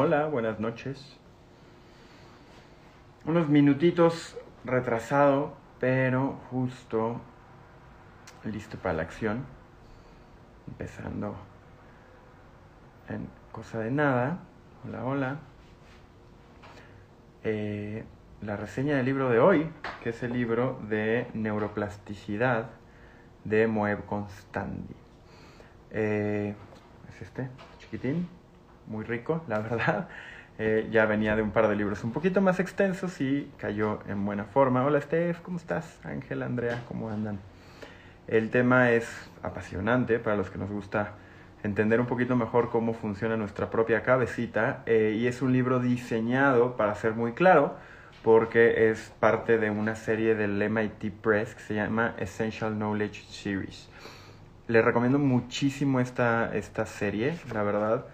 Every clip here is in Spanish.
Hola, buenas noches. Unos minutitos retrasado, pero justo listo para la acción. Empezando en cosa de nada. Hola, hola. Eh, la reseña del libro de hoy, que es el libro de neuroplasticidad de Moeb Constandi. Eh, es este, chiquitín, muy rico, la verdad. Eh, ya venía de un par de libros un poquito más extensos y cayó en buena forma. Hola Steph, ¿cómo estás? Ángel, Andrea, ¿cómo andan? El tema es apasionante para los que nos gusta entender un poquito mejor cómo funciona nuestra propia cabecita eh, y es un libro diseñado para ser muy claro porque es parte de una serie del MIT Press que se llama Essential Knowledge Series. Les recomiendo muchísimo esta, esta serie, la verdad.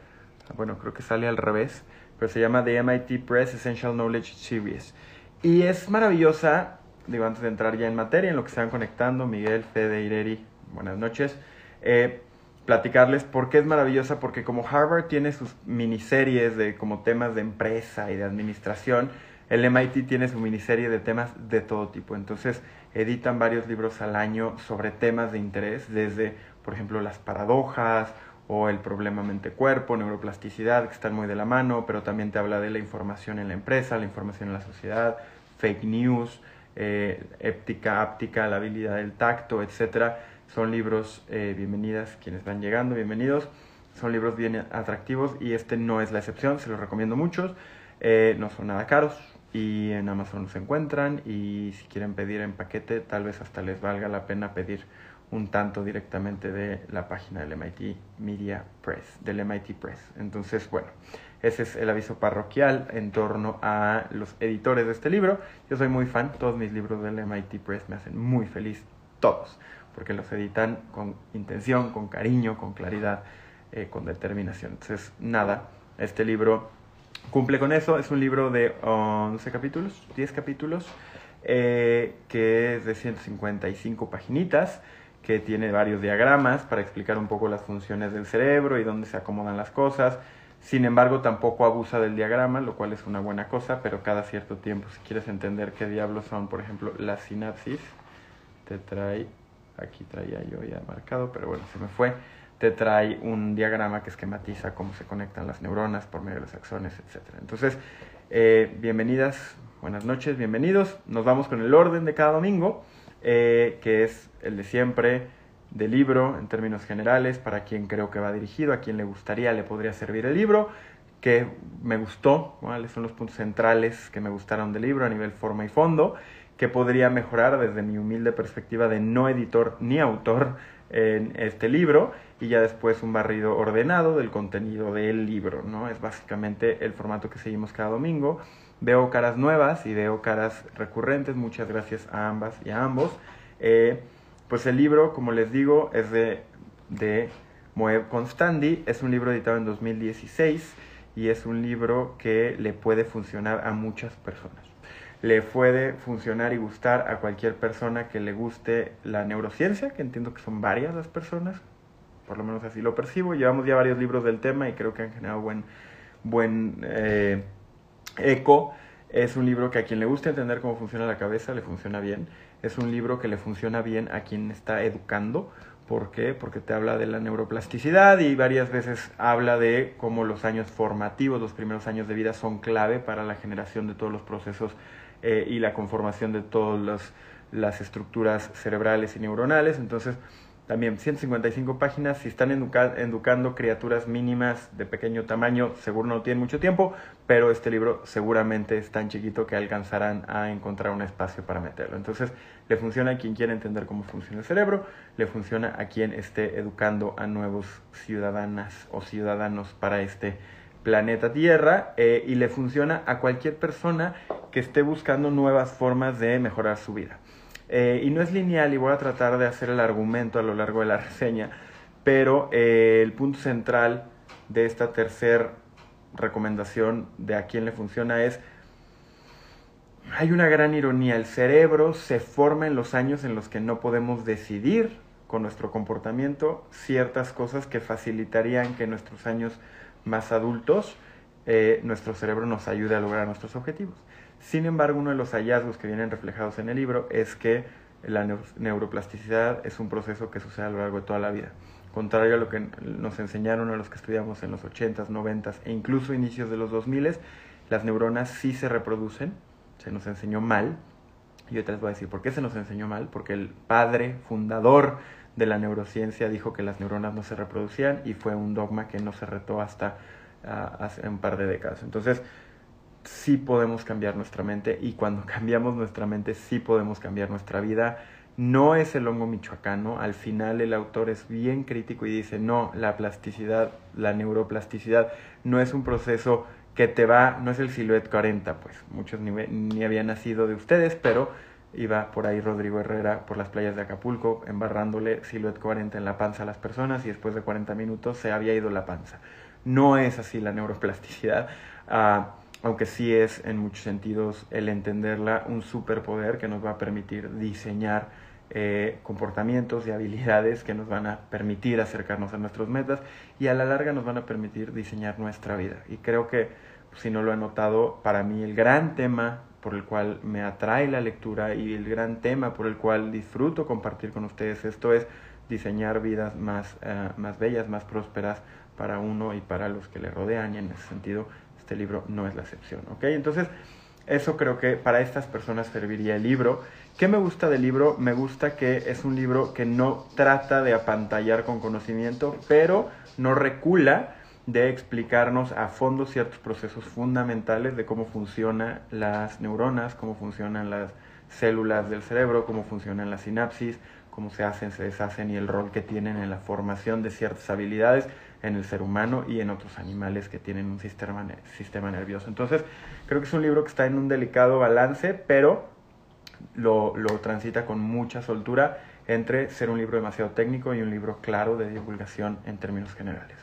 Bueno, creo que sale al revés, pero se llama The MIT Press Essential Knowledge Series. Y es maravillosa, digo, antes de entrar ya en materia, en lo que se van conectando, Miguel, Fede, Ireri, buenas noches. Eh, platicarles por qué es maravillosa, porque como Harvard tiene sus miniseries de como temas de empresa y de administración, el MIT tiene su miniserie de temas de todo tipo. Entonces editan varios libros al año sobre temas de interés, desde, por ejemplo, las paradojas o el problema mente-cuerpo, neuroplasticidad, que están muy de la mano, pero también te habla de la información en la empresa, la información en la sociedad, fake news, eh, éptica, áptica, la habilidad del tacto, etcétera. Son libros, eh, bienvenidas quienes van llegando, bienvenidos. Son libros bien atractivos y este no es la excepción, se los recomiendo muchos. Eh, no son nada caros, y en Amazon se encuentran y si quieren pedir en paquete tal vez hasta les valga la pena pedir un tanto directamente de la página del MIT Media Press, del MIT Press. Entonces, bueno, ese es el aviso parroquial en torno a los editores de este libro. Yo soy muy fan, todos mis libros del MIT Press me hacen muy feliz, todos, porque los editan con intención, con cariño, con claridad, eh, con determinación. Entonces, nada, este libro cumple con eso. Es un libro de 11 capítulos, 10 capítulos, eh, que es de 155 paginitas, que tiene varios diagramas para explicar un poco las funciones del cerebro y dónde se acomodan las cosas. Sin embargo, tampoco abusa del diagrama, lo cual es una buena cosa, pero cada cierto tiempo, si quieres entender qué diablos son, por ejemplo, las sinapsis, te trae, aquí traía yo ya marcado, pero bueno, se me fue te trae un diagrama que esquematiza cómo se conectan las neuronas por medio de los axones, etc. Entonces, eh, bienvenidas, buenas noches, bienvenidos. Nos vamos con el orden de cada domingo, eh, que es el de siempre del libro en términos generales, para quien creo que va dirigido, a quien le gustaría, le podría servir el libro, que me gustó, cuáles son los puntos centrales que me gustaron del libro a nivel forma y fondo, que podría mejorar desde mi humilde perspectiva de no editor ni autor en este libro y ya después un barrido ordenado del contenido del libro, ¿no? Es básicamente el formato que seguimos cada domingo. Veo caras nuevas y veo caras recurrentes, muchas gracias a ambas y a ambos. Eh, pues el libro, como les digo, es de, de Moeb Constandi, es un libro editado en 2016 y es un libro que le puede funcionar a muchas personas le puede funcionar y gustar a cualquier persona que le guste la neurociencia, que entiendo que son varias las personas, por lo menos así lo percibo. Llevamos ya varios libros del tema y creo que han generado buen, buen eh, eco. Es un libro que a quien le guste entender cómo funciona la cabeza le funciona bien. Es un libro que le funciona bien a quien está educando. ¿Por qué? Porque te habla de la neuroplasticidad y varias veces habla de cómo los años formativos, los primeros años de vida son clave para la generación de todos los procesos eh, y la conformación de todas las estructuras cerebrales y neuronales. Entonces, también 155 páginas, si están educando criaturas mínimas de pequeño tamaño, seguro no tienen mucho tiempo, pero este libro seguramente es tan chiquito que alcanzarán a encontrar un espacio para meterlo. Entonces, le funciona a quien quiere entender cómo funciona el cerebro, le funciona a quien esté educando a nuevos ciudadanas o ciudadanos para este planeta Tierra eh, y le funciona a cualquier persona que esté buscando nuevas formas de mejorar su vida. Eh, y no es lineal y voy a tratar de hacer el argumento a lo largo de la reseña, pero eh, el punto central de esta tercera recomendación de a quién le funciona es, hay una gran ironía, el cerebro se forma en los años en los que no podemos decidir con nuestro comportamiento ciertas cosas que facilitarían que nuestros años más adultos eh, nuestro cerebro nos ayude a lograr nuestros objetivos. Sin embargo, uno de los hallazgos que vienen reflejados en el libro es que la neuroplasticidad es un proceso que sucede a lo largo de toda la vida. Contrario a lo que nos enseñaron a los que estudiamos en los 80s, 90s e incluso inicios de los 2000s, las neuronas sí se reproducen, se nos enseñó mal. Y te les voy a decir por qué se nos enseñó mal, porque el padre fundador de la neurociencia dijo que las neuronas no se reproducían y fue un dogma que no se retó hasta ah, hace un par de décadas. Entonces, sí podemos cambiar nuestra mente y cuando cambiamos nuestra mente sí podemos cambiar nuestra vida. No es el hongo michoacano, al final el autor es bien crítico y dice, no, la plasticidad, la neuroplasticidad no es un proceso que te va, no es el Silhouette 40, pues muchos ni, ni habían nacido de ustedes, pero iba por ahí Rodrigo Herrera por las playas de Acapulco, embarrándole Silhouette 40 en la panza a las personas y después de 40 minutos se había ido la panza. No es así la neuroplasticidad. Uh, aunque sí es en muchos sentidos el entenderla un superpoder que nos va a permitir diseñar eh, comportamientos y habilidades que nos van a permitir acercarnos a nuestras metas y a la larga nos van a permitir diseñar nuestra vida. Y creo que, si no lo he notado, para mí el gran tema por el cual me atrae la lectura y el gran tema por el cual disfruto compartir con ustedes esto es diseñar vidas más, uh, más bellas, más prósperas para uno y para los que le rodean y en ese sentido este libro no es la excepción, ¿ok? Entonces, eso creo que para estas personas serviría el libro. ¿Qué me gusta del libro? Me gusta que es un libro que no trata de apantallar con conocimiento, pero no recula de explicarnos a fondo ciertos procesos fundamentales de cómo funcionan las neuronas, cómo funcionan las células del cerebro, cómo funcionan las sinapsis, cómo se hacen, se deshacen y el rol que tienen en la formación de ciertas habilidades en el ser humano y en otros animales que tienen un sistema, sistema nervioso. Entonces, creo que es un libro que está en un delicado balance, pero lo, lo transita con mucha soltura entre ser un libro demasiado técnico y un libro claro de divulgación en términos generales.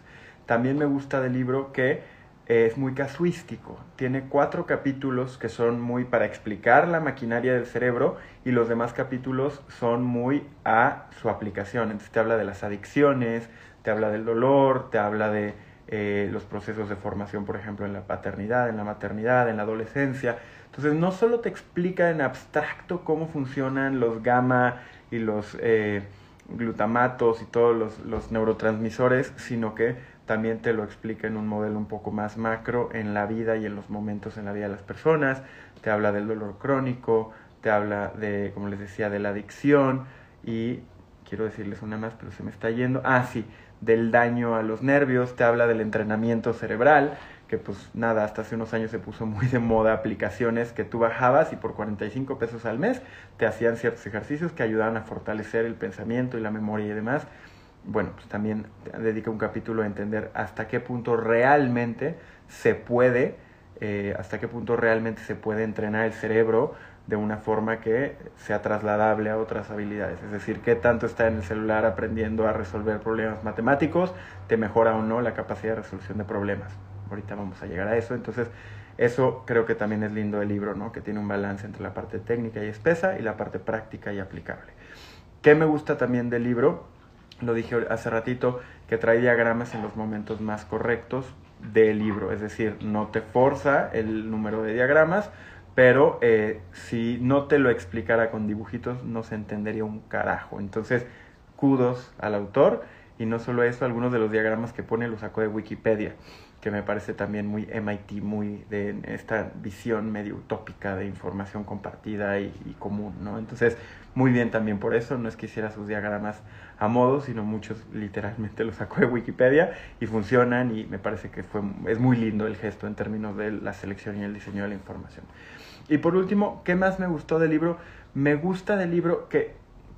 También me gusta del libro que es muy casuístico. Tiene cuatro capítulos que son muy para explicar la maquinaria del cerebro y los demás capítulos son muy a su aplicación. Entonces te habla de las adicciones, te habla del dolor, te habla de eh, los procesos de formación, por ejemplo, en la paternidad, en la maternidad, en la adolescencia. Entonces, no solo te explica en abstracto cómo funcionan los gamma y los eh, glutamatos y todos los, los, neurotransmisores, sino que también te lo explica en un modelo un poco más macro en la vida y en los momentos en la vida de las personas. Te habla del dolor crónico, te habla de, como les decía, de la adicción y quiero decirles una más, pero se me está yendo. Ah, sí, del daño a los nervios, te habla del entrenamiento cerebral, que pues nada, hasta hace unos años se puso muy de moda aplicaciones que tú bajabas y por 45 pesos al mes te hacían ciertos ejercicios que ayudaban a fortalecer el pensamiento y la memoria y demás. Bueno, pues también dedica un capítulo a entender hasta qué punto realmente se puede, eh, hasta qué punto realmente se puede entrenar el cerebro de una forma que sea trasladable a otras habilidades. Es decir, qué tanto está en el celular aprendiendo a resolver problemas matemáticos, te mejora o no la capacidad de resolución de problemas. Ahorita vamos a llegar a eso. Entonces, eso creo que también es lindo del libro, ¿no? que tiene un balance entre la parte técnica y espesa y la parte práctica y aplicable. ¿Qué me gusta también del libro? Lo dije hace ratito, que trae diagramas en los momentos más correctos del libro, es decir, no te forza el número de diagramas, pero eh, si no te lo explicara con dibujitos no se entendería un carajo. Entonces, kudos al autor y no solo eso, algunos de los diagramas que pone los sacó de Wikipedia, que me parece también muy MIT, muy de esta visión medio utópica de información compartida y, y común, ¿no? Entonces, muy bien también por eso, no es que hiciera sus diagramas a modo, sino muchos literalmente los sacó de Wikipedia y funcionan y me parece que fue, es muy lindo el gesto en términos de la selección y el diseño de la información. Y por último, ¿qué más me gustó del libro? Me gusta del libro que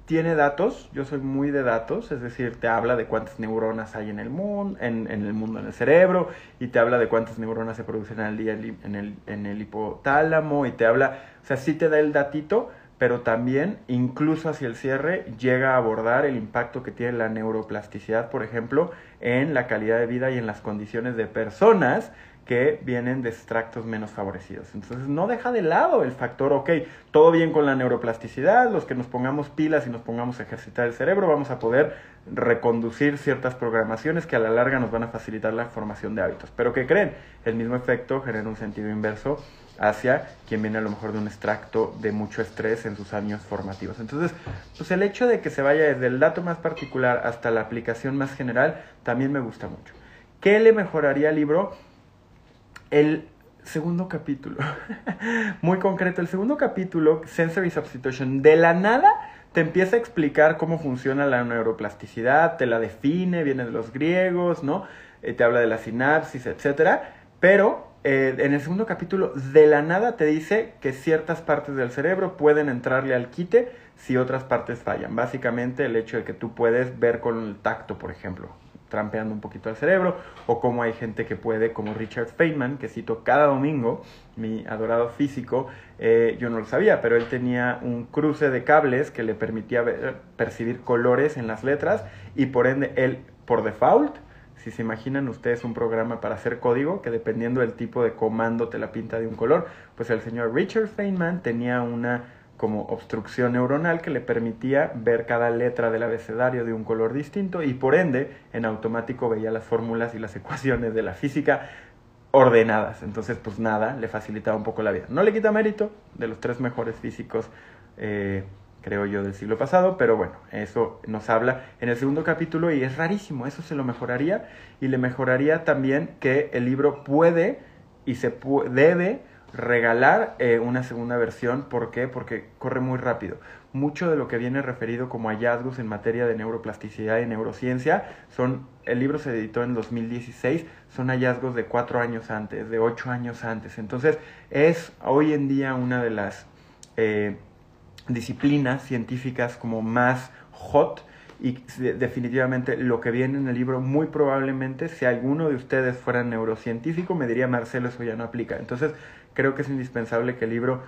tiene datos, yo soy muy de datos, es decir, te habla de cuántas neuronas hay en el mundo, en, el mundo, en el cerebro, y te habla de cuántas neuronas se producen al día en el, en el hipotálamo, y te habla, o sea, sí te da el datito, pero también, incluso hacia el cierre, llega a abordar el impacto que tiene la neuroplasticidad, por ejemplo, en la calidad de vida y en las condiciones de personas que vienen de extractos menos favorecidos. Entonces no deja de lado el factor, ok, todo bien con la neuroplasticidad, los que nos pongamos pilas y nos pongamos a ejercitar el cerebro, vamos a poder reconducir ciertas programaciones que a la larga nos van a facilitar la formación de hábitos. Pero ¿qué creen? El mismo efecto genera un sentido inverso hacia quien viene a lo mejor de un extracto de mucho estrés en sus años formativos. Entonces, pues el hecho de que se vaya desde el dato más particular hasta la aplicación más general también me gusta mucho. ¿Qué le mejoraría al libro? El segundo capítulo, muy concreto, el segundo capítulo, Sensory Substitution, de la nada te empieza a explicar cómo funciona la neuroplasticidad, te la define, viene de los griegos, ¿no? Eh, te habla de la sinapsis, etcétera, pero eh, en el segundo capítulo, de la nada te dice que ciertas partes del cerebro pueden entrarle al quite si otras partes fallan. Básicamente el hecho de que tú puedes ver con el tacto, por ejemplo, trampeando un poquito al cerebro, o como hay gente que puede, como Richard Feynman, que cito cada domingo, mi adorado físico, eh, yo no lo sabía, pero él tenía un cruce de cables que le permitía percibir colores en las letras y por ende él, por default, si se imaginan ustedes un programa para hacer código que dependiendo del tipo de comando te la pinta de un color, pues el señor Richard Feynman tenía una como obstrucción neuronal que le permitía ver cada letra del abecedario de un color distinto y por ende en automático veía las fórmulas y las ecuaciones de la física ordenadas. Entonces, pues nada, le facilitaba un poco la vida. No le quita mérito de los tres mejores físicos eh, creo yo, del siglo pasado, pero bueno, eso nos habla en el segundo capítulo y es rarísimo, eso se lo mejoraría y le mejoraría también que el libro puede y se debe regalar eh, una segunda versión, ¿por qué? Porque corre muy rápido. Mucho de lo que viene referido como hallazgos en materia de neuroplasticidad y neurociencia son, el libro se editó en 2016, son hallazgos de cuatro años antes, de ocho años antes. Entonces es hoy en día una de las... Eh, disciplinas científicas como más hot y definitivamente lo que viene en el libro muy probablemente si alguno de ustedes fuera neurocientífico me diría Marcelo eso ya no aplica entonces creo que es indispensable que el libro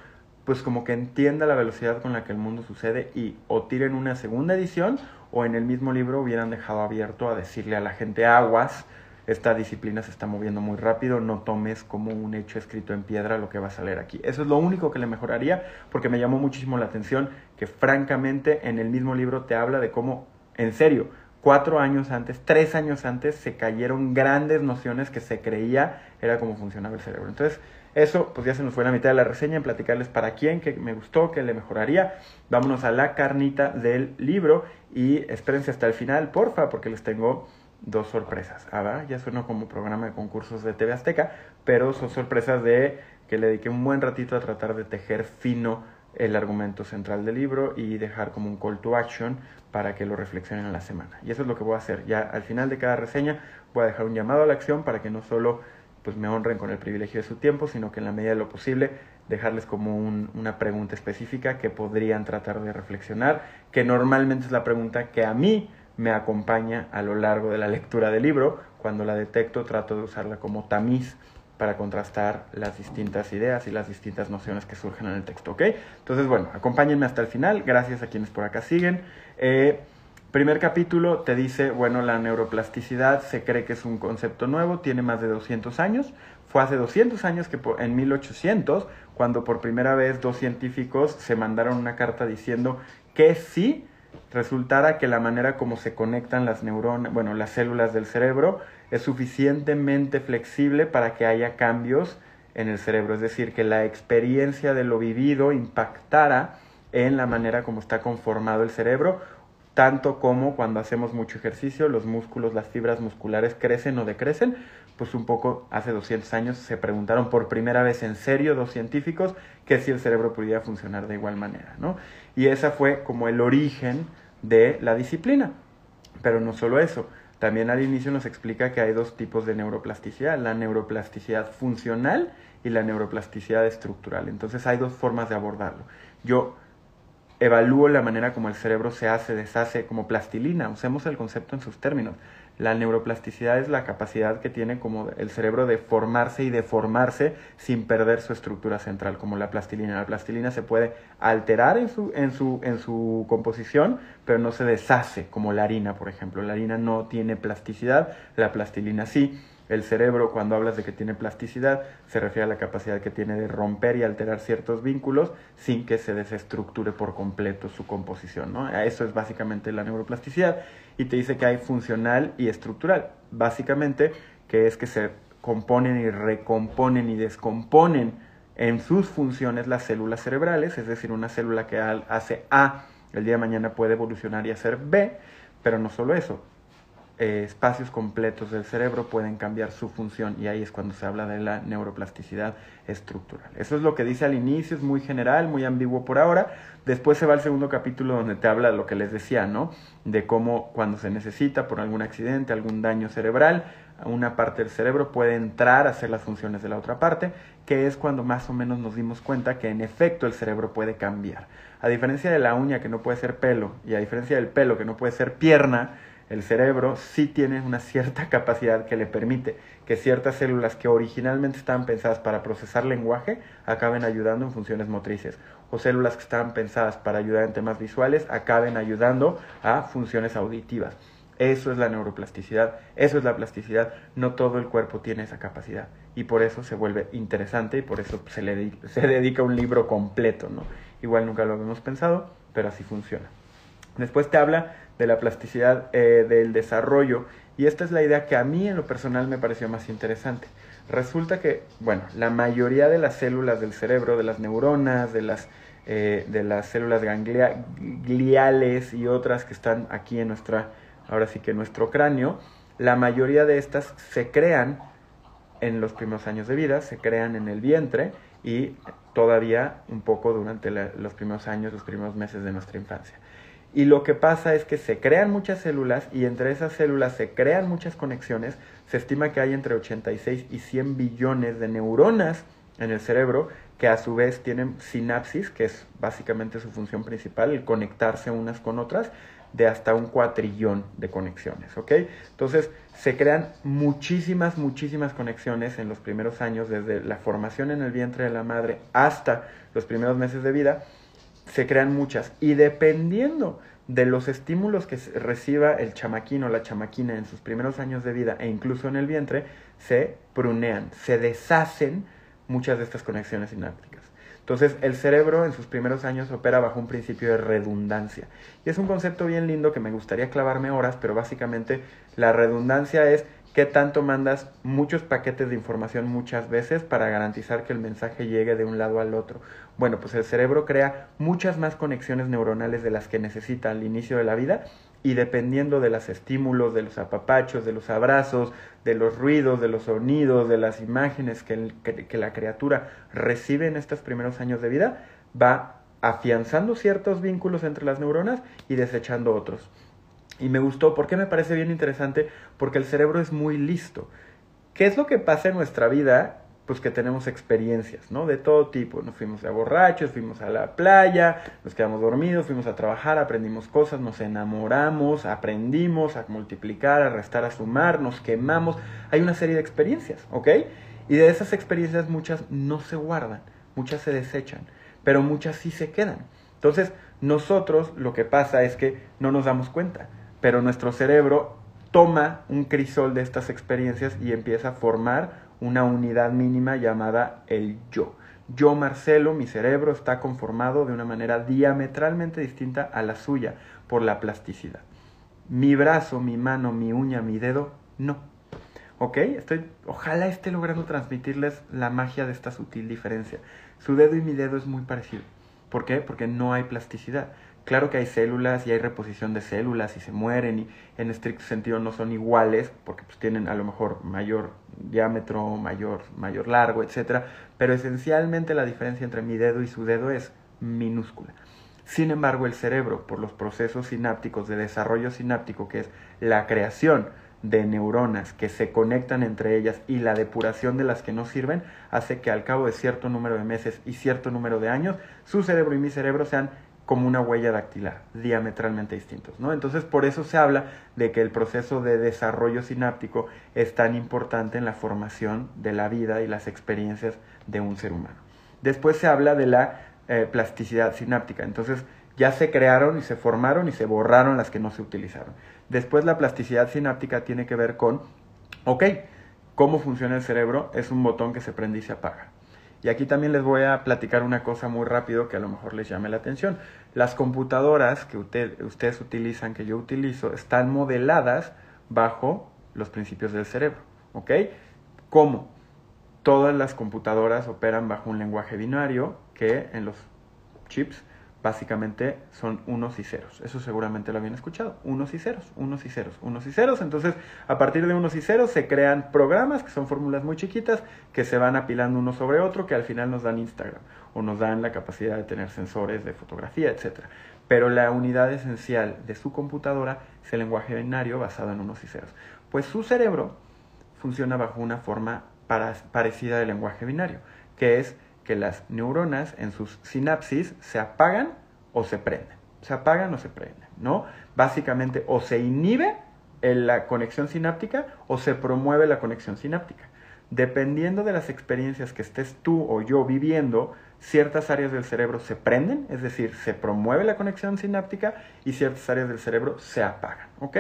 pues como que entienda la velocidad con la que el mundo sucede y o tiren una segunda edición o en el mismo libro hubieran dejado abierto a decirle a la gente aguas esta disciplina se está moviendo muy rápido, no tomes como un hecho escrito en piedra lo que va a salir aquí. Eso es lo único que le mejoraría porque me llamó muchísimo la atención que francamente en el mismo libro te habla de cómo, en serio, cuatro años antes, tres años antes, se cayeron grandes nociones que se creía era cómo funcionaba el cerebro. Entonces, eso, pues ya se nos fue la mitad de la reseña en platicarles para quién, que me gustó, que le mejoraría. Vámonos a la carnita del libro y espérense hasta el final, porfa, porque les tengo dos sorpresas. Ah, ya suena como programa de concursos de TV Azteca, pero son sorpresas de que le dediqué un buen ratito a tratar de tejer fino el argumento central del libro y dejar como un call to action para que lo reflexionen en la semana. Y eso es lo que voy a hacer. Ya al final de cada reseña voy a dejar un llamado a la acción para que no solo pues me honren con el privilegio de su tiempo, sino que en la medida de lo posible dejarles como una pregunta específica que podrían tratar de reflexionar, que normalmente es la pregunta que a mí me acompaña a lo largo de la lectura del libro. Cuando la detecto trato de usarla como tamiz para contrastar las distintas ideas y las distintas nociones que surgen en el texto, ¿ok? Entonces, bueno, acompáñenme hasta el final, gracias a quienes por acá siguen. Eh, primer capítulo te dice, bueno, la neuroplasticidad se cree que es un concepto nuevo, tiene más de 200 años. Fue hace 200 años que en 1800, cuando por primera vez dos científicos se mandaron una carta diciendo que sí, resultara que la manera como se conectan las neuronas, bueno, las células del cerebro es suficientemente flexible para que haya cambios en el cerebro, es decir, que la experiencia de lo vivido impactara en la manera como está conformado el cerebro, tanto como cuando hacemos mucho ejercicio, los músculos, las fibras musculares crecen o decrecen, pues un poco hace 200 años se preguntaron por primera vez en serio dos científicos que si el cerebro podía funcionar de igual manera, ¿no? Y esa fue como el origen de la disciplina. Pero no solo eso, también al inicio nos explica que hay dos tipos de neuroplasticidad, la neuroplasticidad funcional y la neuroplasticidad estructural. Entonces hay dos formas de abordarlo. Yo evalúo la manera como el cerebro se hace, deshace como plastilina, usemos el concepto en sus términos. La neuroplasticidad es la capacidad que tiene como el cerebro de formarse y deformarse sin perder su estructura central, como la plastilina. La plastilina se puede alterar en su, en su, en su composición, pero no se deshace, como la harina, por ejemplo. La harina no tiene plasticidad, la plastilina sí. El cerebro, cuando hablas de que tiene plasticidad, se refiere a la capacidad que tiene de romper y alterar ciertos vínculos sin que se desestructure por completo su composición. ¿no? Eso es básicamente la neuroplasticidad. Y te dice que hay funcional y estructural. Básicamente, que es que se componen y recomponen y descomponen en sus funciones las células cerebrales, es decir, una célula que hace A, el día de mañana puede evolucionar y hacer B, pero no solo eso, eh, espacios completos del cerebro pueden cambiar su función y ahí es cuando se habla de la neuroplasticidad estructural. Eso es lo que dice al inicio, es muy general, muy ambiguo por ahora. Después se va al segundo capítulo donde te habla de lo que les decía, ¿no? De cómo cuando se necesita por algún accidente, algún daño cerebral, una parte del cerebro puede entrar a hacer las funciones de la otra parte, que es cuando más o menos nos dimos cuenta que en efecto el cerebro puede cambiar. A diferencia de la uña que no puede ser pelo y a diferencia del pelo que no puede ser pierna, el cerebro sí tiene una cierta capacidad que le permite que ciertas células que originalmente estaban pensadas para procesar lenguaje acaben ayudando en funciones motrices o células que estaban pensadas para ayudar en temas visuales acaben ayudando a funciones auditivas. Eso es la neuroplasticidad, eso es la plasticidad, no todo el cuerpo tiene esa capacidad y por eso se vuelve interesante y por eso se le se dedica un libro completo, ¿no? Igual nunca lo habíamos pensado, pero así funciona. Después te habla de la plasticidad eh, del desarrollo. Y esta es la idea que a mí en lo personal me pareció más interesante. Resulta que, bueno, la mayoría de las células del cerebro, de las neuronas, de las, eh, de las células gliales y otras que están aquí en nuestra, ahora sí que en nuestro cráneo, la mayoría de estas se crean en los primeros años de vida, se crean en el vientre y todavía un poco durante los primeros años, los primeros meses de nuestra infancia. Y lo que pasa es que se crean muchas células y entre esas células se crean muchas conexiones. Se estima que hay entre 86 y 100 billones de neuronas en el cerebro que a su vez tienen sinapsis, que es básicamente su función principal, el conectarse unas con otras, de hasta un cuatrillón de conexiones, ¿ok? Entonces, se crean muchísimas, muchísimas conexiones en los primeros años, desde la formación en el vientre de la madre hasta los primeros meses de vida, se crean muchas. Y dependiendo de los estímulos que reciba el chamaquín o la chamaquina en sus primeros años de vida e incluso en el vientre, se prunean, se deshacen muchas de estas conexiones sinápticas. Entonces, el cerebro en sus primeros años opera bajo un principio de redundancia. Y es un concepto bien lindo que me gustaría clavarme horas, pero básicamente la redundancia es qué tanto mandas muchos paquetes de información muchas veces para garantizar que el mensaje llegue de un lado al otro. Bueno, pues el cerebro crea muchas más conexiones neuronales de las que necesita al inicio de la vida y dependiendo de los estímulos, de los apapachos, de los abrazos, de los ruidos, de los sonidos, de las imágenes que, que la criatura recibe en estos primeros años de vida, va afianzando ciertos vínculos entre las neuronas y desechando otros. Y me gustó, porque me parece bien interesante? Porque el cerebro es muy listo. ¿Qué es lo que pasa en nuestra vida? Pues que tenemos experiencias, ¿no? De todo tipo. Nos fuimos a borrachos, fuimos a la playa, nos quedamos dormidos, fuimos a trabajar, aprendimos cosas, nos enamoramos, aprendimos a multiplicar, a restar, a sumar, nos quemamos. Hay una serie de experiencias, ¿ok? Y de esas experiencias muchas no se guardan, muchas se desechan, pero muchas sí se quedan. Entonces, nosotros lo que pasa es que no nos damos cuenta pero nuestro cerebro toma un crisol de estas experiencias y empieza a formar una unidad mínima llamada el yo. Yo, Marcelo, mi cerebro está conformado de una manera diametralmente distinta a la suya por la plasticidad. Mi brazo, mi mano, mi uña, mi dedo, no. ¿Ok? Estoy, ojalá esté logrando transmitirles la magia de esta sutil diferencia. Su dedo y mi dedo es muy parecido. ¿Por qué? Porque no hay plasticidad. Claro que hay células y hay reposición de células y se mueren y en estricto sentido no son iguales porque pues tienen a lo mejor mayor diámetro, mayor, mayor largo, etc. Pero esencialmente la diferencia entre mi dedo y su dedo es minúscula. Sin embargo, el cerebro, por los procesos sinápticos de desarrollo sináptico, que es la creación de neuronas que se conectan entre ellas y la depuración de las que no sirven, hace que al cabo de cierto número de meses y cierto número de años, su cerebro y mi cerebro sean como una huella dactilar, diametralmente distintos. ¿no? Entonces, por eso se habla de que el proceso de desarrollo sináptico es tan importante en la formación de la vida y las experiencias de un ser humano. Después se habla de la eh, plasticidad sináptica. Entonces, ya se crearon y se formaron y se borraron las que no se utilizaron. Después, la plasticidad sináptica tiene que ver con, ok, ¿cómo funciona el cerebro? Es un botón que se prende y se apaga. Y aquí también les voy a platicar una cosa muy rápido que a lo mejor les llame la atención. Las computadoras que ustedes utilizan, que yo utilizo, están modeladas bajo los principios del cerebro. ¿Ok? ¿Cómo? Todas las computadoras operan bajo un lenguaje binario que en los chips básicamente son unos y ceros. Eso seguramente lo habían escuchado. Unos y ceros, unos y ceros, unos y ceros. Entonces, a partir de unos y ceros se crean programas que son fórmulas muy chiquitas que se van apilando uno sobre otro que al final nos dan Instagram o nos dan la capacidad de tener sensores de fotografía, etc. Pero la unidad esencial de su computadora es el lenguaje binario basado en unos y ceros. Pues su cerebro funciona bajo una forma parecida del lenguaje binario, que es que las neuronas en sus sinapsis se apagan o se prenden. Se apagan o se prenden, ¿no? Básicamente o se inhibe la conexión sináptica o se promueve la conexión sináptica. Dependiendo de las experiencias que estés tú o yo viviendo, ciertas áreas del cerebro se prenden, es decir, se promueve la conexión sináptica y ciertas áreas del cerebro se apagan, ¿ok?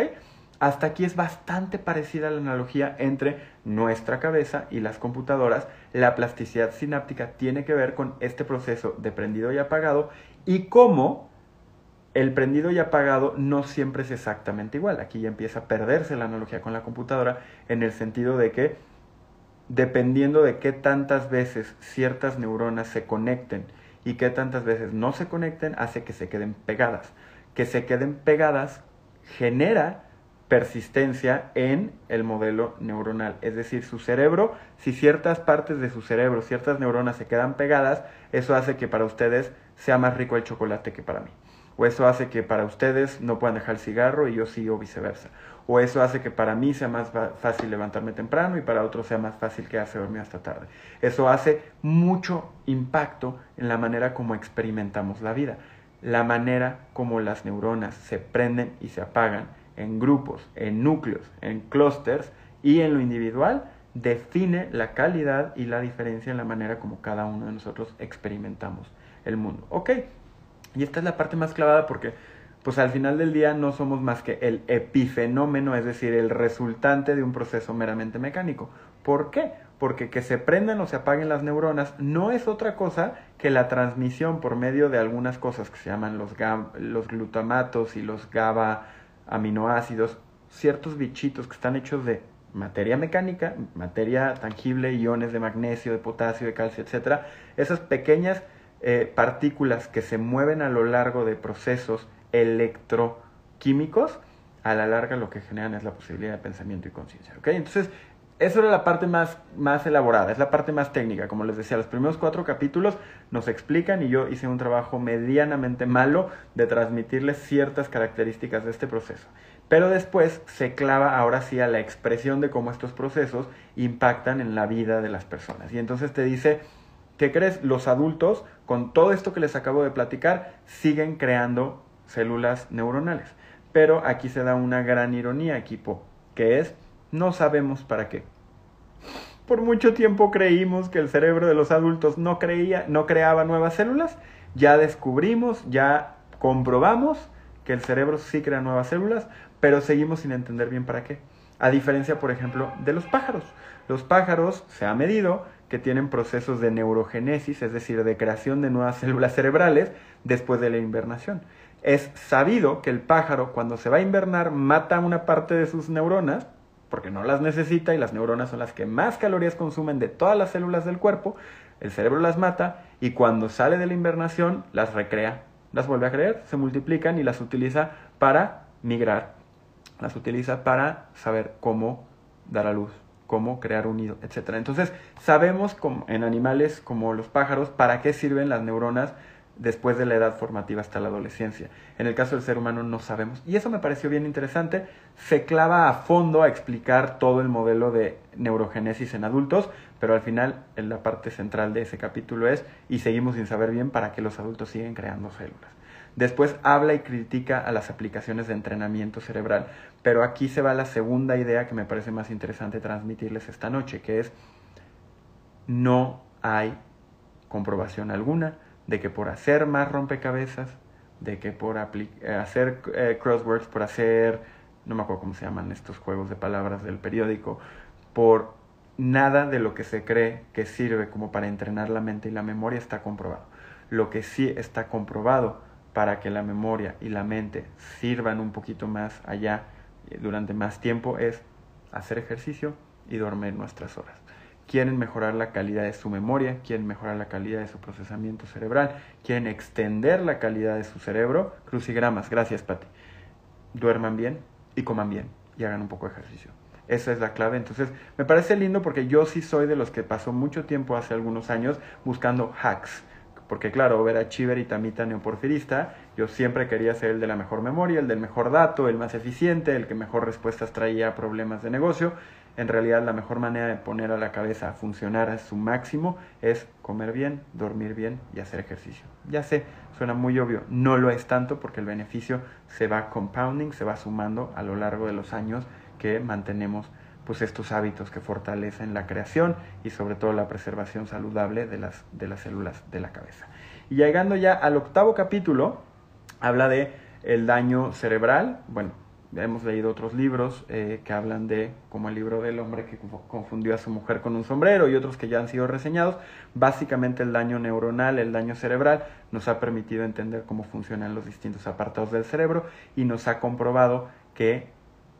Hasta aquí es bastante parecida la analogía entre nuestra cabeza y las computadoras. La plasticidad sináptica tiene que ver con este proceso de prendido y apagado y cómo el prendido y apagado no siempre es exactamente igual. Aquí ya empieza a perderse la analogía con la computadora en el sentido de que dependiendo de qué tantas veces ciertas neuronas se conecten y qué tantas veces no se conecten, hace que se queden pegadas. Que se queden pegadas genera persistencia en el modelo neuronal. Es decir, su cerebro, si ciertas partes de su cerebro, ciertas neuronas se quedan pegadas, eso hace que para ustedes sea más rico el chocolate que para mí. O eso hace que para ustedes no puedan dejar el cigarro y yo sí o viceversa. O eso hace que para mí sea más fácil levantarme temprano y para otros sea más fácil quedarse dormido hasta tarde. Eso hace mucho impacto en la manera como experimentamos la vida. La manera como las neuronas se prenden y se apagan en grupos, en núcleos, en clústeres y en lo individual, define la calidad y la diferencia en la manera como cada uno de nosotros experimentamos el mundo. Ok, y esta es la parte más clavada porque pues al final del día no somos más que el epifenómeno, es decir, el resultante de un proceso meramente mecánico. ¿Por qué? Porque que se prendan o se apaguen las neuronas no es otra cosa que la transmisión por medio de algunas cosas que se llaman los glutamatos y los GABA aminoácidos, ciertos bichitos que están hechos de materia mecánica, materia tangible, iones de magnesio, de potasio, de calcio, etc. Esas pequeñas eh, partículas que se mueven a lo largo de procesos electroquímicos, a la larga lo que generan es la posibilidad de pensamiento y conciencia. Entonces, eso era la parte más, más elaborada, es la parte más técnica. Como les decía, los primeros cuatro capítulos nos explican y yo hice un trabajo medianamente malo de transmitirles ciertas características de este proceso. Pero después se clava ahora sí a la expresión de cómo estos procesos impactan en la vida de las personas. Y entonces te dice, ¿qué crees? Los adultos, con todo esto que les acabo de platicar, siguen creando células neuronales. Pero aquí se da una gran ironía, equipo, que es no sabemos para qué. Por mucho tiempo creímos que el cerebro de los adultos no, creía, no creaba nuevas células. Ya descubrimos, ya comprobamos que el cerebro sí crea nuevas células, pero seguimos sin entender bien para qué. A diferencia, por ejemplo, de los pájaros. Los pájaros se ha medido que tienen procesos de neurogénesis, es decir, de creación de nuevas células cerebrales después de la invernación. Es sabido que el pájaro cuando se va a invernar mata una parte de sus neuronas porque no las necesita y las neuronas son las que más calorías consumen de todas las células del cuerpo, el cerebro las mata y cuando sale de la invernación las recrea, las vuelve a creer, se multiplican y las utiliza para migrar, las utiliza para saber cómo dar a luz, cómo crear un nido, etc. Entonces sabemos en animales como los pájaros para qué sirven las neuronas después de la edad formativa hasta la adolescencia. En el caso del ser humano no sabemos. Y eso me pareció bien interesante. Se clava a fondo a explicar todo el modelo de neurogénesis en adultos, pero al final en la parte central de ese capítulo es, y seguimos sin saber bien para qué los adultos siguen creando células. Después habla y critica a las aplicaciones de entrenamiento cerebral. Pero aquí se va la segunda idea que me parece más interesante transmitirles esta noche, que es no hay comprobación alguna de que por hacer más rompecabezas, de que por eh, hacer eh, crosswords, por hacer, no me acuerdo cómo se llaman estos juegos de palabras del periódico, por nada de lo que se cree que sirve como para entrenar la mente y la memoria está comprobado. Lo que sí está comprobado para que la memoria y la mente sirvan un poquito más allá eh, durante más tiempo es hacer ejercicio y dormir nuestras horas. Quieren mejorar la calidad de su memoria, quieren mejorar la calidad de su procesamiento cerebral, quieren extender la calidad de su cerebro. Crucigramas, gracias Pati. Duerman bien y coman bien y hagan un poco de ejercicio. Esa es la clave. Entonces, me parece lindo porque yo sí soy de los que pasó mucho tiempo hace algunos años buscando hacks. Porque claro, ver a Chiver y Tamita neoporfirista, yo siempre quería ser el de la mejor memoria, el del mejor dato, el más eficiente, el que mejor respuestas traía a problemas de negocio. En realidad la mejor manera de poner a la cabeza a funcionar a su máximo es comer bien, dormir bien y hacer ejercicio. Ya sé, suena muy obvio, no lo es tanto porque el beneficio se va compounding, se va sumando a lo largo de los años que mantenemos pues estos hábitos que fortalecen la creación y sobre todo la preservación saludable de las, de las células de la cabeza. Y llegando ya al octavo capítulo, habla de el daño cerebral. Bueno, hemos leído otros libros eh, que hablan de, como el libro del hombre que confundió a su mujer con un sombrero y otros que ya han sido reseñados. Básicamente el daño neuronal, el daño cerebral, nos ha permitido entender cómo funcionan los distintos apartados del cerebro y nos ha comprobado que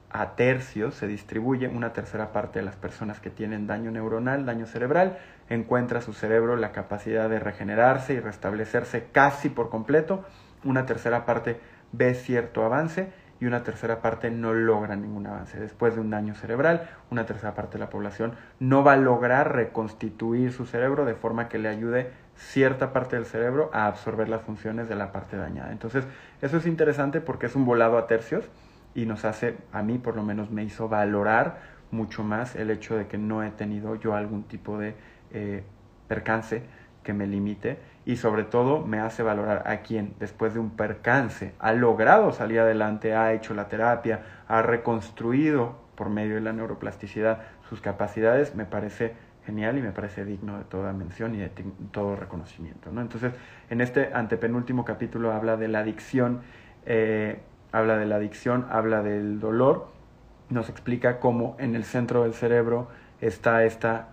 a tercios se distribuye, una tercera parte de las personas que tienen daño neuronal, daño cerebral, encuentra su cerebro la capacidad de regenerarse y restablecerse casi por completo, una tercera parte ve cierto avance y una tercera parte no logra ningún avance. Después de un daño cerebral, una tercera parte de la población no va a lograr reconstituir su cerebro de forma que le ayude cierta parte del cerebro a absorber las funciones de la parte dañada. Entonces, eso es interesante porque es un volado a tercios y nos hace, a mí por lo menos me hizo valorar mucho más el hecho de que no he tenido yo algún tipo de eh, percance que me limite y sobre todo me hace valorar a quien después de un percance ha logrado salir adelante, ha hecho la terapia, ha reconstruido por medio de la neuroplasticidad sus capacidades, me parece genial y me parece digno de toda mención y de todo reconocimiento. ¿no? Entonces, en este antepenúltimo capítulo habla de la adicción eh, habla de la adicción, habla del dolor, nos explica cómo en el centro del cerebro está esta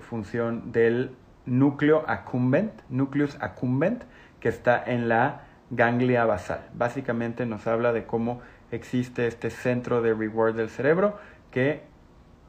función del núcleo accumbent, nucleus accumbent, que está en la ganglia basal. Básicamente nos habla de cómo existe este centro de reward del cerebro que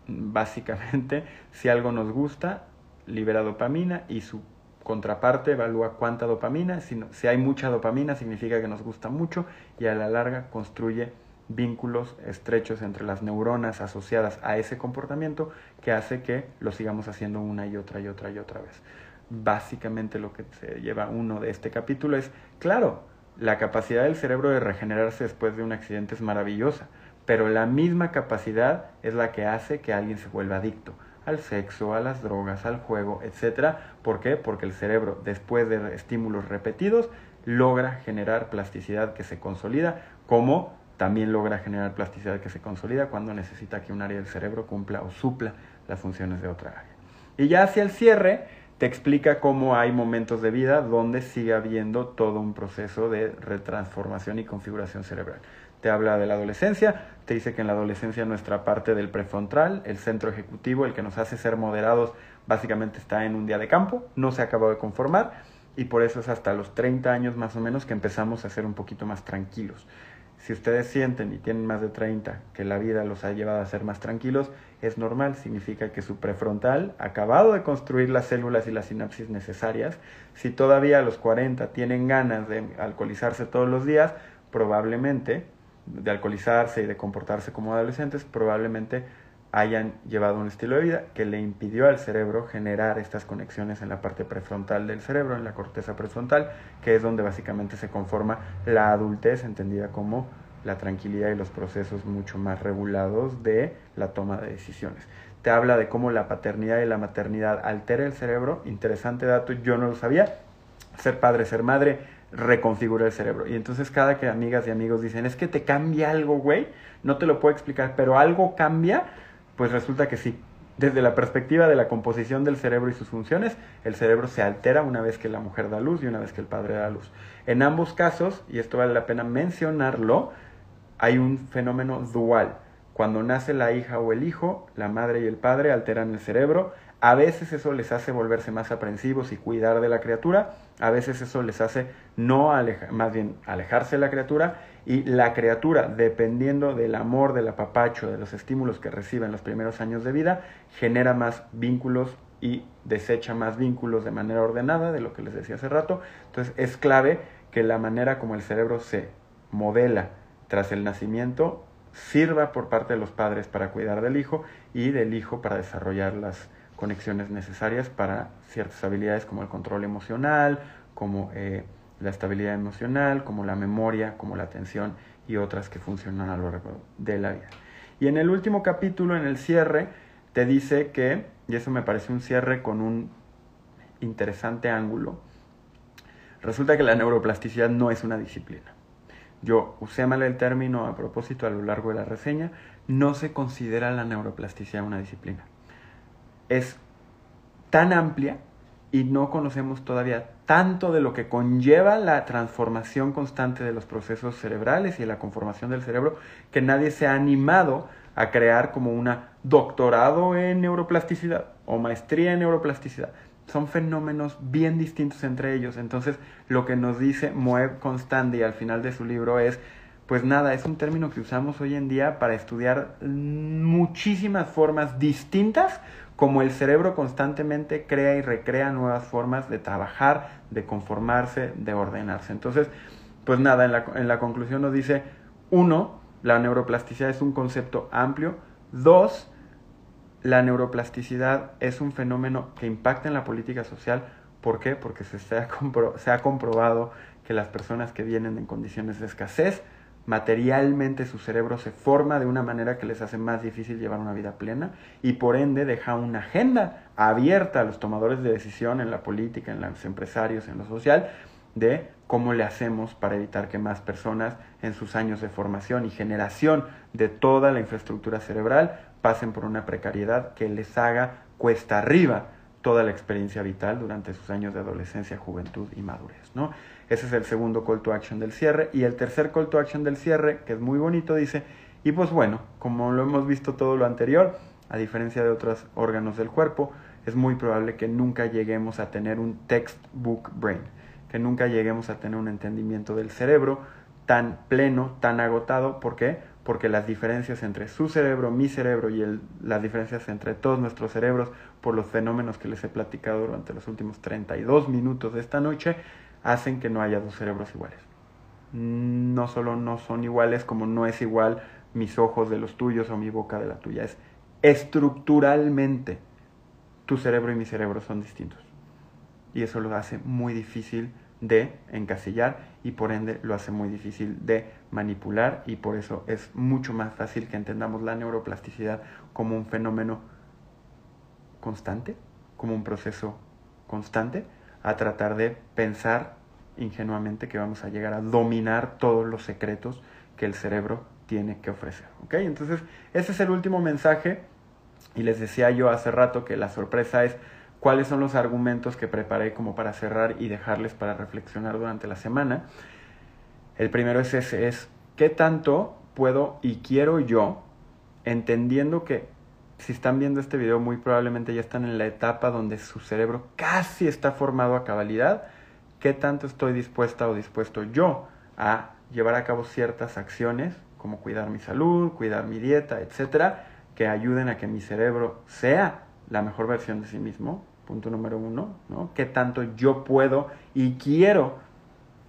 básicamente si algo nos gusta libera dopamina y su contraparte evalúa cuánta dopamina, si, si hay mucha dopamina significa que nos gusta mucho y a la larga construye vínculos estrechos entre las neuronas asociadas a ese comportamiento que hace que lo sigamos haciendo una y otra y otra y otra vez. Básicamente lo que se lleva uno de este capítulo es, claro, la capacidad del cerebro de regenerarse después de un accidente es maravillosa, pero la misma capacidad es la que hace que alguien se vuelva adicto al sexo, a las drogas, al juego, etc. ¿Por qué? Porque el cerebro, después de estímulos repetidos, logra generar plasticidad que se consolida, como también logra generar plasticidad que se consolida cuando necesita que un área del cerebro cumpla o supla las funciones de otra área. Y ya hacia el cierre, te explica cómo hay momentos de vida donde sigue habiendo todo un proceso de retransformación y configuración cerebral te habla de la adolescencia, te dice que en la adolescencia nuestra parte del prefrontal, el centro ejecutivo, el que nos hace ser moderados, básicamente está en un día de campo, no se ha acabado de conformar y por eso es hasta los 30 años más o menos que empezamos a ser un poquito más tranquilos. Si ustedes sienten y tienen más de 30 que la vida los ha llevado a ser más tranquilos, es normal, significa que su prefrontal acabado de construir las células y las sinapsis necesarias. Si todavía a los 40 tienen ganas de alcoholizarse todos los días, probablemente de alcoholizarse y de comportarse como adolescentes probablemente hayan llevado un estilo de vida que le impidió al cerebro generar estas conexiones en la parte prefrontal del cerebro, en la corteza prefrontal, que es donde básicamente se conforma la adultez, entendida como la tranquilidad y los procesos mucho más regulados de la toma de decisiones. Te habla de cómo la paternidad y la maternidad altera el cerebro, interesante dato, yo no lo sabía. Ser padre, ser madre reconfigura el cerebro. Y entonces cada que amigas y amigos dicen, es que te cambia algo, güey, no te lo puedo explicar, pero algo cambia, pues resulta que sí. Desde la perspectiva de la composición del cerebro y sus funciones, el cerebro se altera una vez que la mujer da luz y una vez que el padre da luz. En ambos casos, y esto vale la pena mencionarlo, hay un fenómeno dual. Cuando nace la hija o el hijo, la madre y el padre alteran el cerebro. A veces eso les hace volverse más aprensivos y cuidar de la criatura. A veces eso les hace no alejar, más bien alejarse de la criatura. Y la criatura, dependiendo del amor, del apapacho, de los estímulos que recibe en los primeros años de vida, genera más vínculos y desecha más vínculos de manera ordenada, de lo que les decía hace rato. Entonces es clave que la manera como el cerebro se modela tras el nacimiento sirva por parte de los padres para cuidar del hijo y del hijo para desarrollar las conexiones necesarias para ciertas habilidades como el control emocional, como eh, la estabilidad emocional, como la memoria, como la atención y otras que funcionan a lo largo de la vida. Y en el último capítulo, en el cierre, te dice que, y eso me parece un cierre con un interesante ángulo, resulta que la neuroplasticidad no es una disciplina. Yo usé mal el término a propósito a lo largo de la reseña, no se considera la neuroplasticidad una disciplina. Es tan amplia y no conocemos todavía tanto de lo que conlleva la transformación constante de los procesos cerebrales y la conformación del cerebro que nadie se ha animado a crear como una doctorado en neuroplasticidad o maestría en neuroplasticidad son fenómenos bien distintos entre ellos. Entonces, lo que nos dice Moeb Constandi al final de su libro es, pues nada, es un término que usamos hoy en día para estudiar muchísimas formas distintas como el cerebro constantemente crea y recrea nuevas formas de trabajar, de conformarse, de ordenarse. Entonces, pues nada, en la, en la conclusión nos dice, uno, la neuroplasticidad es un concepto amplio. Dos, la neuroplasticidad es un fenómeno que impacta en la política social. ¿Por qué? Porque se, se, ha, se ha comprobado que las personas que vienen en condiciones de escasez, materialmente su cerebro se forma de una manera que les hace más difícil llevar una vida plena y por ende deja una agenda abierta a los tomadores de decisión en la política, en los empresarios, en lo social, de cómo le hacemos para evitar que más personas en sus años de formación y generación de toda la infraestructura cerebral pasen por una precariedad que les haga cuesta arriba toda la experiencia vital durante sus años de adolescencia, juventud y madurez. ¿no? Ese es el segundo call to action del cierre. Y el tercer call to action del cierre, que es muy bonito, dice, y pues bueno, como lo hemos visto todo lo anterior, a diferencia de otros órganos del cuerpo, es muy probable que nunca lleguemos a tener un textbook brain, que nunca lleguemos a tener un entendimiento del cerebro tan pleno, tan agotado. ¿Por qué? porque las diferencias entre su cerebro, mi cerebro y las diferencias entre todos nuestros cerebros por los fenómenos que les he platicado durante los últimos 32 minutos de esta noche hacen que no haya dos cerebros iguales. No solo no son iguales como no es igual mis ojos de los tuyos o mi boca de la tuya, es estructuralmente tu cerebro y mi cerebro son distintos. Y eso lo hace muy difícil de encasillar y por ende lo hace muy difícil de manipular y por eso es mucho más fácil que entendamos la neuroplasticidad como un fenómeno constante, como un proceso constante, a tratar de pensar ingenuamente que vamos a llegar a dominar todos los secretos que el cerebro tiene que ofrecer. ¿ok? Entonces, ese es el último mensaje y les decía yo hace rato que la sorpresa es cuáles son los argumentos que preparé como para cerrar y dejarles para reflexionar durante la semana. El primero es ese, es qué tanto puedo y quiero yo, entendiendo que si están viendo este video muy probablemente ya están en la etapa donde su cerebro casi está formado a cabalidad, qué tanto estoy dispuesta o dispuesto yo a llevar a cabo ciertas acciones como cuidar mi salud, cuidar mi dieta, etcétera, que ayuden a que mi cerebro sea la mejor versión de sí mismo punto número uno, ¿no? ¿Qué tanto yo puedo y quiero,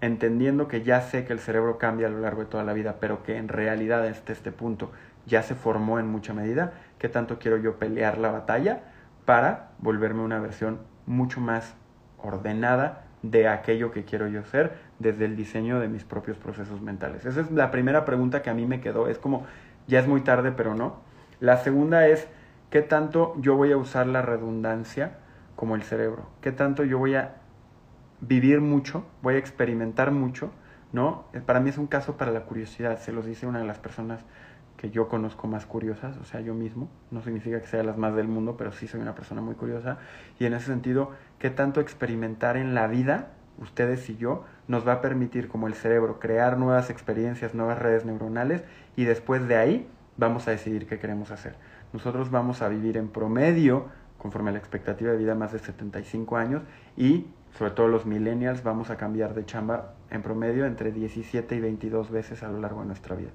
entendiendo que ya sé que el cerebro cambia a lo largo de toda la vida, pero que en realidad hasta este punto ya se formó en mucha medida, qué tanto quiero yo pelear la batalla para volverme una versión mucho más ordenada de aquello que quiero yo ser desde el diseño de mis propios procesos mentales. Esa es la primera pregunta que a mí me quedó. Es como, ya es muy tarde, pero no. La segunda es, ¿qué tanto yo voy a usar la redundancia como el cerebro. ¿Qué tanto yo voy a vivir mucho, voy a experimentar mucho, ¿no? Para mí es un caso para la curiosidad, se los dice una de las personas que yo conozco más curiosas, o sea, yo mismo, no significa que sea las más del mundo, pero sí soy una persona muy curiosa, y en ese sentido, ¿qué tanto experimentar en la vida, ustedes y yo, nos va a permitir como el cerebro crear nuevas experiencias, nuevas redes neuronales, y después de ahí vamos a decidir qué queremos hacer. Nosotros vamos a vivir en promedio, conforme a la expectativa de vida, más de 75 años, y sobre todo los millennials, vamos a cambiar de chamba en promedio entre 17 y 22 veces a lo largo de nuestra vida.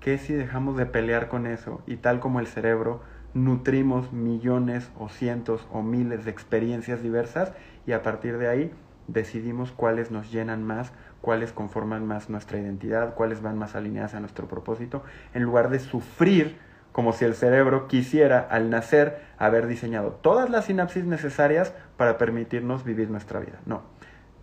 ¿Qué si dejamos de pelear con eso y tal como el cerebro nutrimos millones o cientos o miles de experiencias diversas y a partir de ahí decidimos cuáles nos llenan más, cuáles conforman más nuestra identidad, cuáles van más alineadas a nuestro propósito, en lugar de sufrir como si el cerebro quisiera al nacer haber diseñado todas las sinapsis necesarias para permitirnos vivir nuestra vida. No,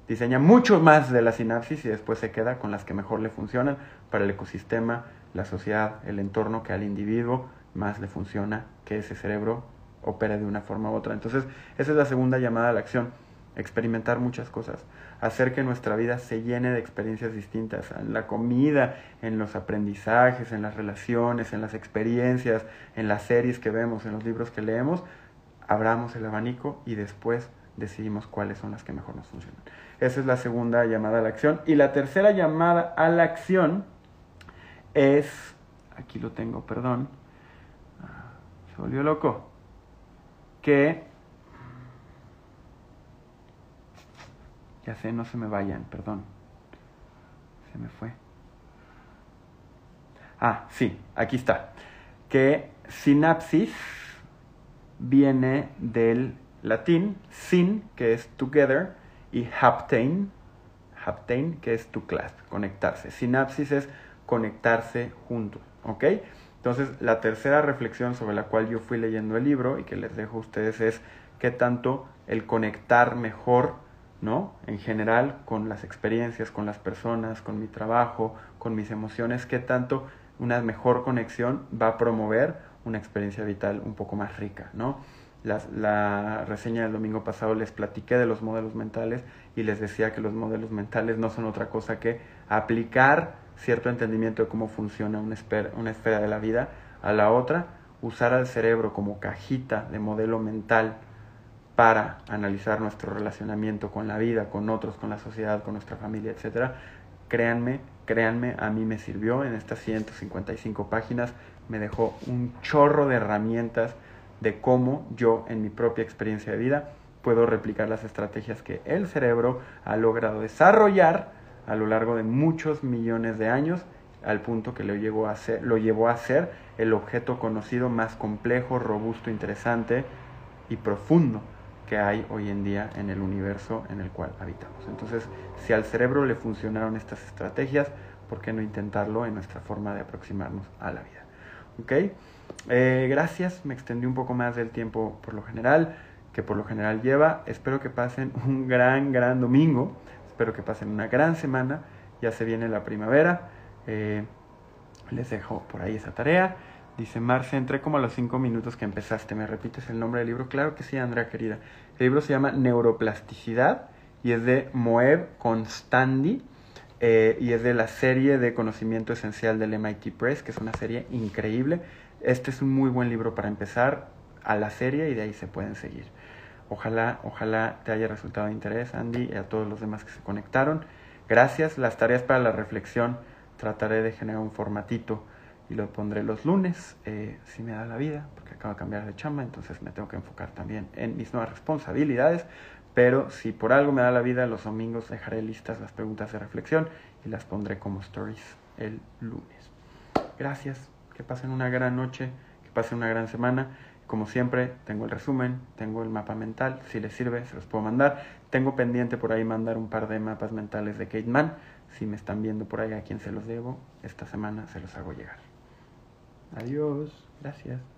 diseña mucho más de la sinapsis y después se queda con las que mejor le funcionan para el ecosistema, la sociedad, el entorno que al individuo más le funciona que ese cerebro opere de una forma u otra. Entonces, esa es la segunda llamada a la acción, experimentar muchas cosas, hacer que nuestra vida se llene de experiencias distintas, en la comida, en los aprendizajes, en las relaciones, en las experiencias, en las series que vemos, en los libros que leemos, abramos el abanico y después decidimos cuáles son las que mejor nos funcionan. Esa es la segunda llamada a la acción. Y la tercera llamada a la acción es, aquí lo tengo, perdón, ah, se volvió loco, que, ya sé, no se me vayan, perdón, se me fue. Ah, sí, aquí está, que sinapsis viene del latín sin, que es together, y haptein, haptein, que es to class, conectarse. Sinapsis es conectarse juntos, ¿ok? Entonces, la tercera reflexión sobre la cual yo fui leyendo el libro y que les dejo a ustedes es qué tanto el conectar mejor, ¿no? En general, con las experiencias, con las personas, con mi trabajo, con mis emociones, qué tanto una mejor conexión va a promover una experiencia vital un poco más rica, ¿no? La, reseña del domingo pasado les platiqué de los modelos mentales y les decía que los modelos mentales no son otra cosa que aplicar cierto entendimiento de cómo funciona una esfera, una esfera de la vida a la otra, usar al cerebro como cajita de modelo mental para analizar nuestro relacionamiento con la vida, con otros, con la sociedad, con nuestra familia, etc. Créanme, créanme, a mí me sirvió en estas 155 páginas, me dejó un chorro de herramientas de cómo yo en mi propia experiencia de vida puedo replicar las estrategias que el cerebro ha logrado desarrollar a lo largo de muchos millones de años, al punto que lo llevó a ser, lo llevó a ser el objeto conocido más complejo, robusto, interesante y profundo que hay hoy en día en el universo en el cual habitamos. Entonces, si al cerebro le funcionaron estas estrategias, ¿por qué no intentarlo en nuestra forma de aproximarnos a la vida? ¿Ok? Eh, gracias, me extendí un poco más del tiempo por lo general, que por lo general lleva. Espero que pasen un gran, gran domingo. Espero que pasen una gran semana. Ya se viene la primavera. Eh, les dejo por ahí esa tarea. Dice Marce, entré como a los cinco minutos que empezaste. ¿Me repites el nombre del libro? Claro que sí, Andrea querida. El libro se llama Neuroplasticidad y es de Moeb Constandi. Eh, y es de la serie de conocimiento esencial del MIT Press, que es una serie increíble. Este es un muy buen libro para empezar a la serie y de ahí se pueden seguir. Ojalá, ojalá te haya resultado de interés, Andy, y a todos los demás que se conectaron. Gracias. Las tareas para la reflexión trataré de generar un formatito y lo pondré los lunes, eh, si me da la vida, porque acabo de cambiar de chamba, entonces me tengo que enfocar también en mis nuevas responsabilidades. Pero si por algo me da la vida, los domingos dejaré listas las preguntas de reflexión y las pondré como stories el lunes. Gracias, que pasen una gran noche, que pasen una gran semana. Como siempre, tengo el resumen, tengo el mapa mental, si les sirve, se los puedo mandar. Tengo pendiente por ahí mandar un par de mapas mentales de Kate. Si me están viendo por ahí a quien se los debo, esta semana se los hago llegar. Adiós, gracias.